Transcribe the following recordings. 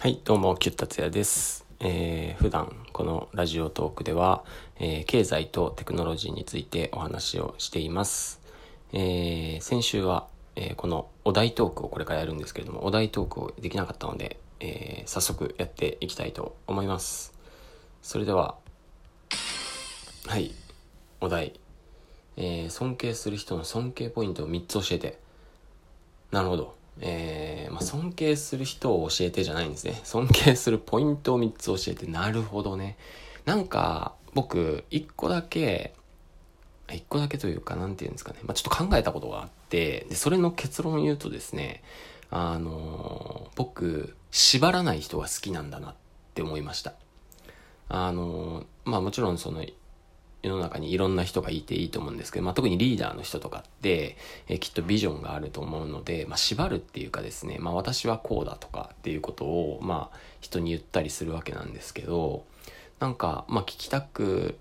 はい、どうも、キュッタツヤです。えー、普段、このラジオトークでは、えー経済とテクノロジーについてお話をしています。えー先週は、えーこのお題トークをこれからやるんですけれども、お題トークをできなかったので、えー早速やっていきたいと思います。それでは、はい、お題。えー尊敬する人の尊敬ポイントを3つ教えて。なるほど。えーまあ、尊敬する人を教えてじゃないんですね。尊敬するポイントを3つ教えて。なるほどね。なんか、僕、1個だけ、1個だけというか、なんていうんですかね。まあ、ちょっと考えたことがあって、で、それの結論を言うとですね、あのー僕、縛らない人が好きなんだなって思いました。あのーまあもちろんその世の中にいろんな人がいていいと思うんですけど、まあ、特にリーダーの人とかって、えきっとビジョンがあると思うので、まあ、縛るっていうかですね、まあ、私はこうだとかっていうことを、まあ、人に言ったりするわけなんですけどなんか、まあ、聞きたく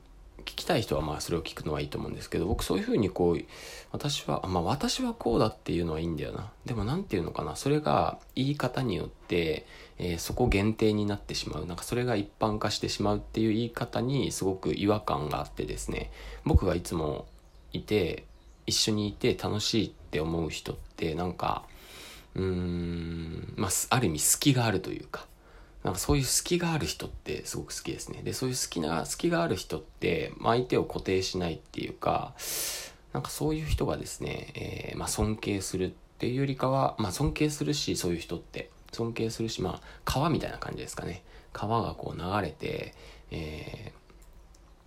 聞きたい人はまあそれを聞くのはいいと思うんですけど僕そういうふうにこう私はまあ私はこうだっていうのはいいんだよな。でもなんていうのかなそれが言い方によって、えーそこ限定になってしまう。なんかそれが一般化してしまうっていう言い方にすごく違和感があってですね。僕がいつもいて一緒にいて楽しいって思う人ってなんかうーんまあある意味隙があるというかなんかそういう隙がある人ってすごく好きですね。で、そういう好きな、隙がある人って、まあ、相手を固定しないっていうか、なんかそういう人がですね、えーまあ、尊敬するっていうよりかは、まあ、尊敬するし、そういう人って。尊敬するし、まあ、川みたいな感じですかね。川がこう流れて、え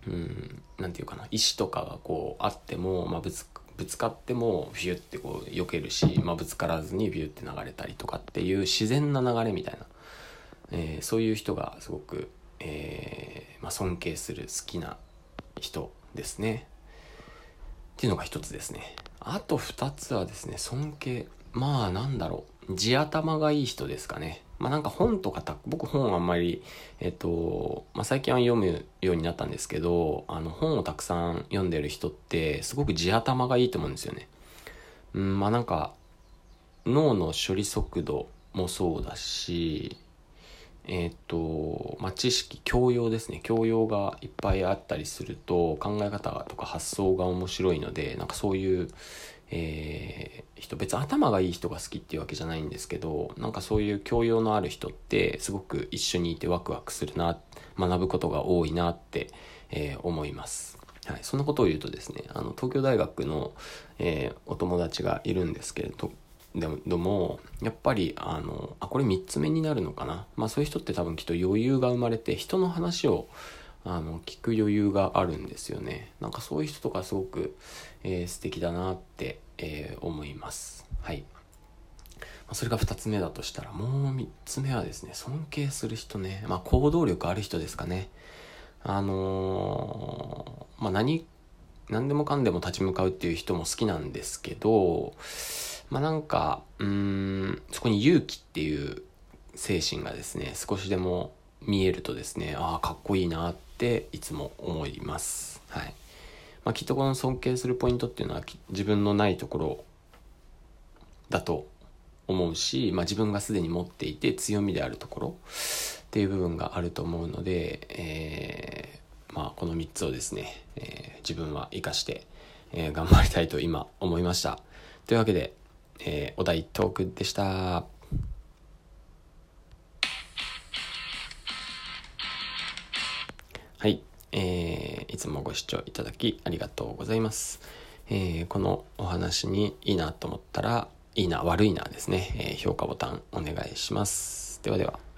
ーうん、なんていうかな、石とかがこうあっても、まあ、ぶつぶつかってもフィュってこう避けるし、まあ、ぶつからずにビュって流れたりとかっていう自然な流れみたいなえーそういう人がすごく、えーまあ、尊敬する好きな人ですね。っていうのが一つですね。あと二つはですね、尊敬。まあなんだろう。地頭がいい人ですかね。まあなんか本とかた、僕本あんまり、えっと、まあ最近は読むようになったんですけど、あの本をたくさん読んでる人ってすごく地頭がいいと思うんですよね。うん、まあなんか、脳の処理速度もそうだし、えっ、と、まあ、知識、教養ですね。教養がいっぱいあったりすると、考え方とか発想が面白いので、なんかそういう、えー人、別に頭がいい人が好きっていうわけじゃないんですけど、なんかそういう教養のある人って、すごく一緒にいてワクワクするな、学ぶことが多いなって、えー思います。はい、そんなことを言うとですね、あの、東京大学の、えーお友達がいるんですけれど、でもやっぱりあのあこれ3つ目になるのかな？まあそういう人って多分きっと余裕が生まれて人の話をあの聞く余裕があるんですよね。なんかそういう人とかすごく、えー素敵だなって、えー思います。はい。それが2つ目だとしたらもう3つ目はですね尊敬する人ね。まあ行動力ある人ですかね。あのーまあ何何でもかんでも立ち向かうっていう人も好きなんですけどまあなんか、うん、そこに勇気っていう精神がですね、少しでも見えるとですね、ああ、かっこいいなっていつも思います。はい。まあきっとこの尊敬するポイントっていうのは自分のないところだと思うし、まあ自分がすでに持っていて強みであるところっていう部分があると思うので、えーまあこの3つをですね、えー自分は活かして、えー頑張りたいと今思いました。というわけで、えーお題トークでした。はい、えーいつもご視聴いただきありがとうございます。えーこのお話にいいなと思ったら、いいな、悪いなですね、えー評価ボタンお願いします。ではでは。